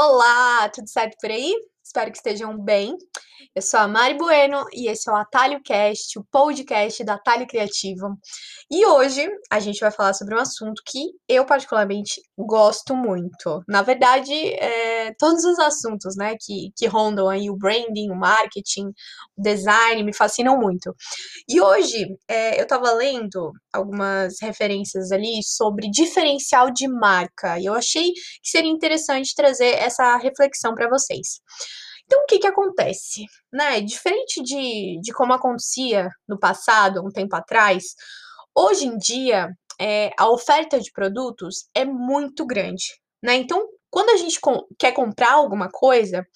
Olá, tudo certo por aí? Espero que estejam bem. Eu sou a Mari Bueno e esse é o Atalho Cast, o podcast da Atalho Criativo. E hoje a gente vai falar sobre um assunto que eu particularmente gosto muito. Na verdade, é, todos os assuntos, né, que, que rondam aí o branding, o marketing, o design me fascinam muito. E hoje é, eu estava lendo algumas referências ali sobre diferencial de marca e eu achei que seria interessante trazer essa reflexão para vocês. Então, o que que acontece? Né? Diferente de, de como acontecia no passado, um tempo atrás, hoje em dia, é, a oferta de produtos é muito grande, né? Então, quando a gente com, quer comprar alguma coisa,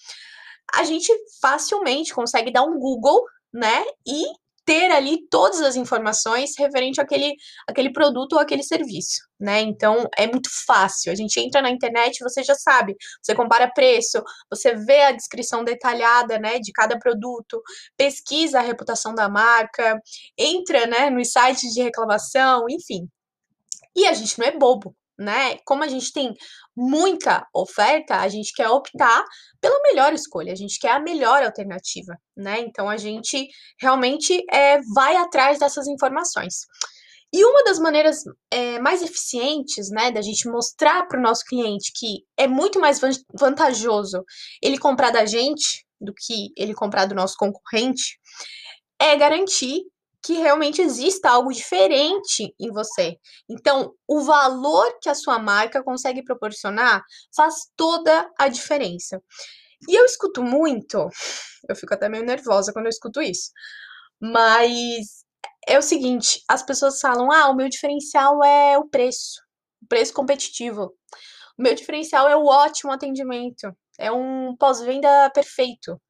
a gente facilmente consegue dar um Google, né? E ter ali todas as informações referente àquele, àquele produto ou aquele serviço, né? Então é muito fácil. A gente entra na internet, você já sabe. Você compara preço, você vê a descrição detalhada, né, de cada produto, pesquisa a reputação da marca, entra, né, nos sites de reclamação, enfim. E a gente não é bobo, né? Como a gente tem muita oferta, a gente quer optar pela melhor escolha, a gente quer a melhor alternativa, né? Então a gente realmente é, vai atrás dessas informações. E uma das maneiras é, mais eficientes, né, da gente mostrar para o nosso cliente que é muito mais vantajoso ele comprar da gente do que ele comprar do nosso concorrente, é garantir que realmente exista algo diferente em você. Então, o valor que a sua marca consegue proporcionar faz toda a diferença. E eu escuto muito, eu fico até meio nervosa quando eu escuto isso, mas é o seguinte: as pessoas falam, ah, o meu diferencial é o preço, o preço competitivo. O meu diferencial é o ótimo atendimento, é um pós-venda perfeito.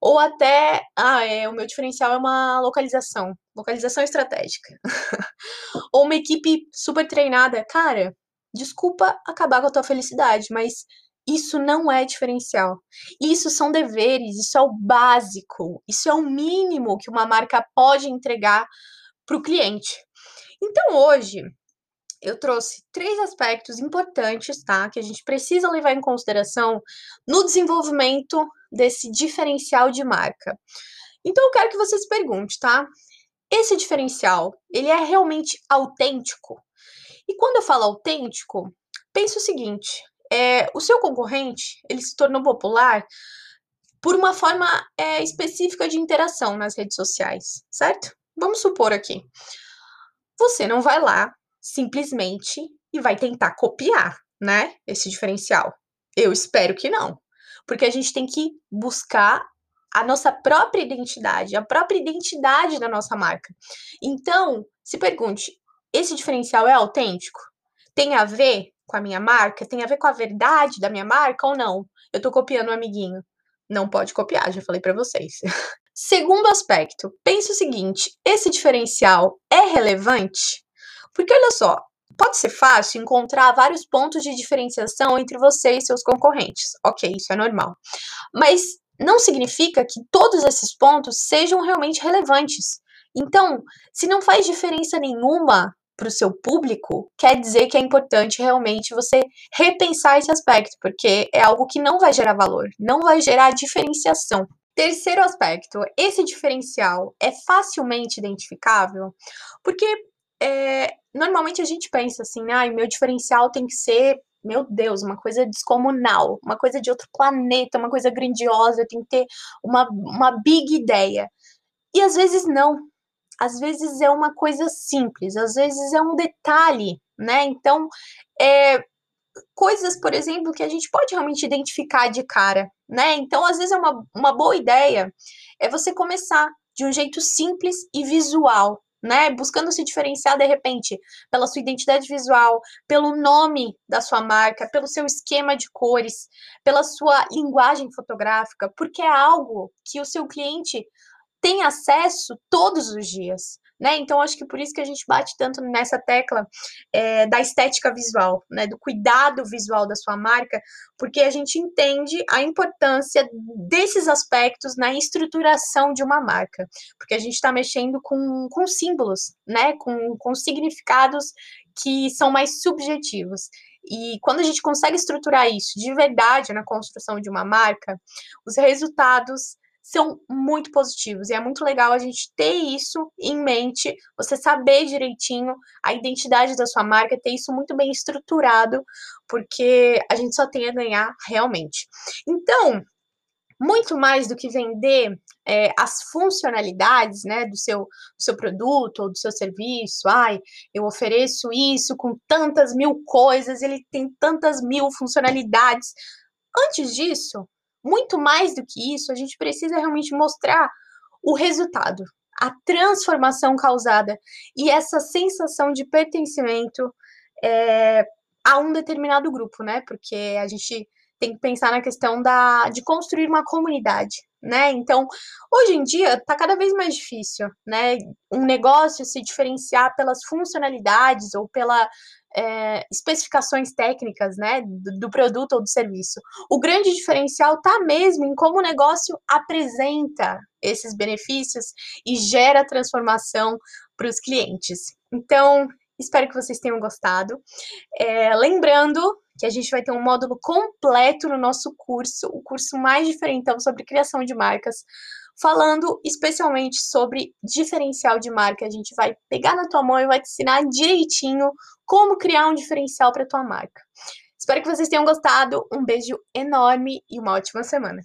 Ou até, ah, é, o meu diferencial é uma localização, localização estratégica. Ou uma equipe super treinada. Cara, desculpa acabar com a tua felicidade, mas isso não é diferencial. Isso são deveres, isso é o básico, isso é o mínimo que uma marca pode entregar para o cliente. Então, hoje, eu trouxe três aspectos importantes, tá? Que a gente precisa levar em consideração no desenvolvimento desse diferencial de marca. Então eu quero que você se pergunte, tá? Esse diferencial, ele é realmente autêntico? E quando eu falo autêntico, pense o seguinte: é, o seu concorrente ele se tornou popular por uma forma é, específica de interação nas redes sociais, certo? Vamos supor aqui. Você não vai lá simplesmente e vai tentar copiar, né? Esse diferencial. Eu espero que não porque a gente tem que buscar a nossa própria identidade, a própria identidade da nossa marca. Então, se pergunte: esse diferencial é autêntico? Tem a ver com a minha marca? Tem a ver com a verdade da minha marca ou não? Eu tô copiando um amiguinho. Não pode copiar, já falei para vocês. Segundo aspecto, pense o seguinte: esse diferencial é relevante? Porque olha só, Pode ser fácil encontrar vários pontos de diferenciação entre você e seus concorrentes. Ok, isso é normal. Mas não significa que todos esses pontos sejam realmente relevantes. Então, se não faz diferença nenhuma para o seu público, quer dizer que é importante realmente você repensar esse aspecto, porque é algo que não vai gerar valor, não vai gerar diferenciação. Terceiro aspecto, esse diferencial é facilmente identificável, porque é, normalmente a gente pensa assim, ah, meu diferencial tem que ser, meu Deus, uma coisa descomunal, uma coisa de outro planeta, uma coisa grandiosa, tem que ter uma, uma big ideia. E às vezes não. Às vezes é uma coisa simples, às vezes é um detalhe, né? Então, é, coisas, por exemplo, que a gente pode realmente identificar de cara, né? Então, às vezes é uma, uma boa ideia é você começar de um jeito simples e visual, né? Buscando se diferenciar de repente pela sua identidade visual, pelo nome da sua marca, pelo seu esquema de cores, pela sua linguagem fotográfica, porque é algo que o seu cliente tem acesso todos os dias né? Então, acho que por isso que a gente bate tanto nessa tecla é, da estética visual, né? Do cuidado visual da sua marca, porque a gente entende a importância desses aspectos na estruturação de uma marca, porque a gente está mexendo com, com símbolos, né? Com, com significados que são mais subjetivos. E quando a gente consegue estruturar isso de verdade na construção de uma marca, os resultados são muito positivos. E é muito legal a gente ter isso em mente, você saber direitinho a identidade da sua marca, ter isso muito bem estruturado, porque a gente só tem a ganhar realmente. Então, muito mais do que vender é, as funcionalidades né, do, seu, do seu produto ou do seu serviço. Ai, eu ofereço isso com tantas mil coisas, ele tem tantas mil funcionalidades. Antes disso, muito mais do que isso, a gente precisa realmente mostrar o resultado, a transformação causada e essa sensação de pertencimento é, a um determinado grupo, né? Porque a gente tem que pensar na questão da, de construir uma comunidade, né? Então, hoje em dia está cada vez mais difícil, né? Um negócio se diferenciar pelas funcionalidades ou pela é, especificações técnicas, né, do, do, produto ou do serviço. O grande diferencial está mesmo em como o negócio apresenta esses benefícios e gera transformação para os clientes. Então, espero que vocês tenham gostado. É, lembrando que a gente vai ter um módulo completo no nosso curso, o curso mais diferentão sobre criação de marcas, falando especialmente sobre diferencial de marca. A gente vai pegar na tua mão e vai te ensinar direitinho como criar um diferencial para tua marca. Espero que vocês tenham gostado. Um beijo enorme e uma ótima semana.